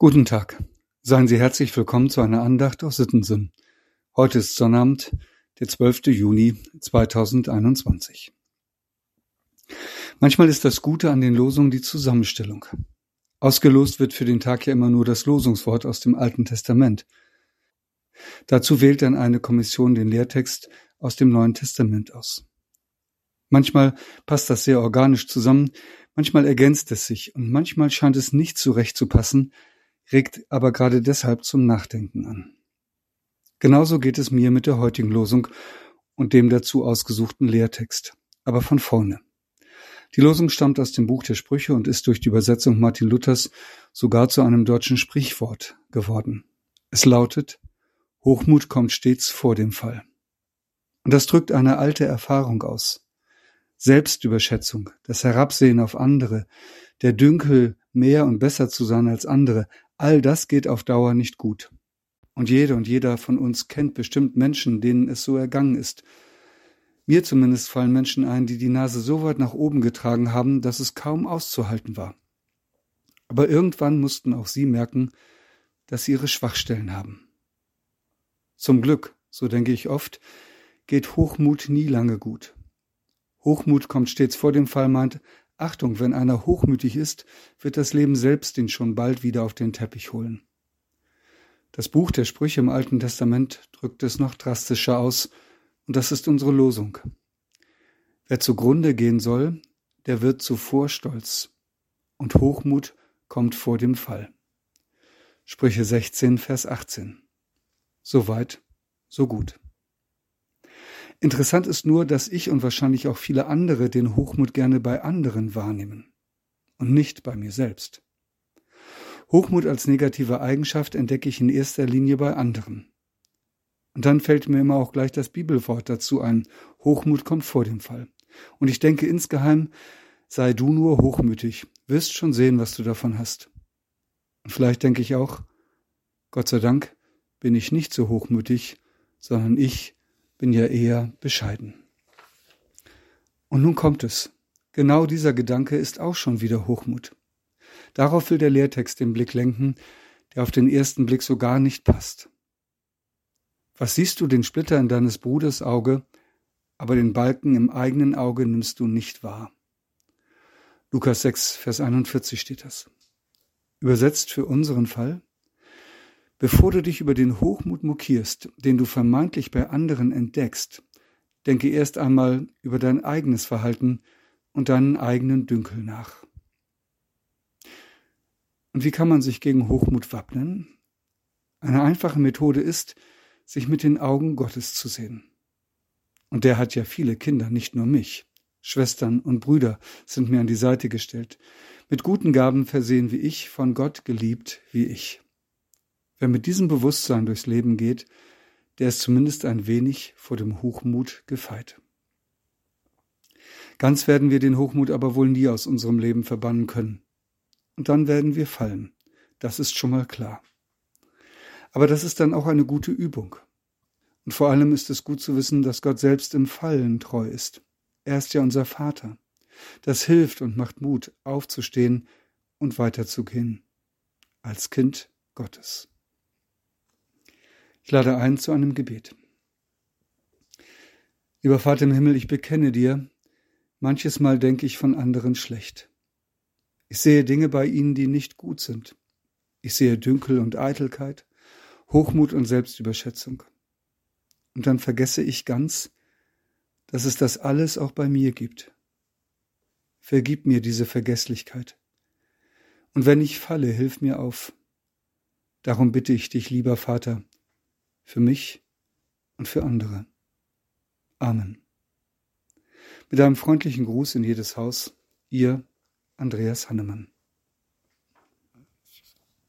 Guten Tag. Seien Sie herzlich willkommen zu einer Andacht aus Sittensinn. Heute ist Sonnabend, der 12. Juni 2021. Manchmal ist das Gute an den Losungen die Zusammenstellung. Ausgelost wird für den Tag ja immer nur das Losungswort aus dem Alten Testament. Dazu wählt dann eine Kommission den Lehrtext aus dem Neuen Testament aus. Manchmal passt das sehr organisch zusammen, manchmal ergänzt es sich und manchmal scheint es nicht zurecht zu passen, regt aber gerade deshalb zum Nachdenken an. Genauso geht es mir mit der heutigen Losung und dem dazu ausgesuchten Lehrtext, aber von vorne. Die Losung stammt aus dem Buch der Sprüche und ist durch die Übersetzung Martin Luthers sogar zu einem deutschen Sprichwort geworden. Es lautet, Hochmut kommt stets vor dem Fall. Und das drückt eine alte Erfahrung aus. Selbstüberschätzung, das Herabsehen auf andere, der Dünkel, mehr und besser zu sein als andere, All das geht auf Dauer nicht gut. Und jede und jeder von uns kennt bestimmt Menschen, denen es so ergangen ist. Mir zumindest fallen Menschen ein, die die Nase so weit nach oben getragen haben, dass es kaum auszuhalten war. Aber irgendwann mussten auch sie merken, dass sie ihre Schwachstellen haben. Zum Glück, so denke ich oft, geht Hochmut nie lange gut. Hochmut kommt stets vor dem Fall, meint, Achtung, wenn einer hochmütig ist, wird das Leben selbst ihn schon bald wieder auf den Teppich holen. Das Buch der Sprüche im Alten Testament drückt es noch drastischer aus, und das ist unsere Losung. Wer zugrunde gehen soll, der wird zuvor stolz, und Hochmut kommt vor dem Fall. Sprüche 16, Vers 18. Soweit, so gut. Interessant ist nur, dass ich und wahrscheinlich auch viele andere den Hochmut gerne bei anderen wahrnehmen und nicht bei mir selbst. Hochmut als negative Eigenschaft entdecke ich in erster Linie bei anderen. Und dann fällt mir immer auch gleich das Bibelwort dazu ein. Hochmut kommt vor dem Fall. Und ich denke insgeheim, sei du nur hochmütig, wirst schon sehen, was du davon hast. Und vielleicht denke ich auch, Gott sei Dank bin ich nicht so hochmütig, sondern ich bin ja eher bescheiden. Und nun kommt es. Genau dieser Gedanke ist auch schon wieder Hochmut. Darauf will der Lehrtext den Blick lenken, der auf den ersten Blick so gar nicht passt. Was siehst du den Splitter in deines Bruders Auge, aber den Balken im eigenen Auge nimmst du nicht wahr. Lukas 6, Vers 41 steht das. Übersetzt für unseren Fall, Bevor du dich über den Hochmut mokierst, den du vermeintlich bei anderen entdeckst, denke erst einmal über dein eigenes Verhalten und deinen eigenen Dünkel nach. Und wie kann man sich gegen Hochmut wappnen? Eine einfache Methode ist, sich mit den Augen Gottes zu sehen. Und der hat ja viele Kinder, nicht nur mich. Schwestern und Brüder sind mir an die Seite gestellt, mit guten Gaben versehen wie ich, von Gott geliebt wie ich. Wer mit diesem Bewusstsein durchs Leben geht, der ist zumindest ein wenig vor dem Hochmut gefeit. Ganz werden wir den Hochmut aber wohl nie aus unserem Leben verbannen können. Und dann werden wir fallen. Das ist schon mal klar. Aber das ist dann auch eine gute Übung. Und vor allem ist es gut zu wissen, dass Gott selbst im Fallen treu ist. Er ist ja unser Vater. Das hilft und macht Mut, aufzustehen und weiterzugehen. Als Kind Gottes. Ich lade ein zu einem Gebet. Lieber Vater im Himmel, ich bekenne dir, manches Mal denke ich von anderen schlecht. Ich sehe Dinge bei ihnen, die nicht gut sind. Ich sehe Dünkel und Eitelkeit, Hochmut und Selbstüberschätzung. Und dann vergesse ich ganz, dass es das alles auch bei mir gibt. Vergib mir diese Vergesslichkeit. Und wenn ich falle, hilf mir auf. Darum bitte ich dich, lieber Vater, für mich und für andere. Amen. Mit einem freundlichen Gruß in jedes Haus, ihr Andreas Hannemann.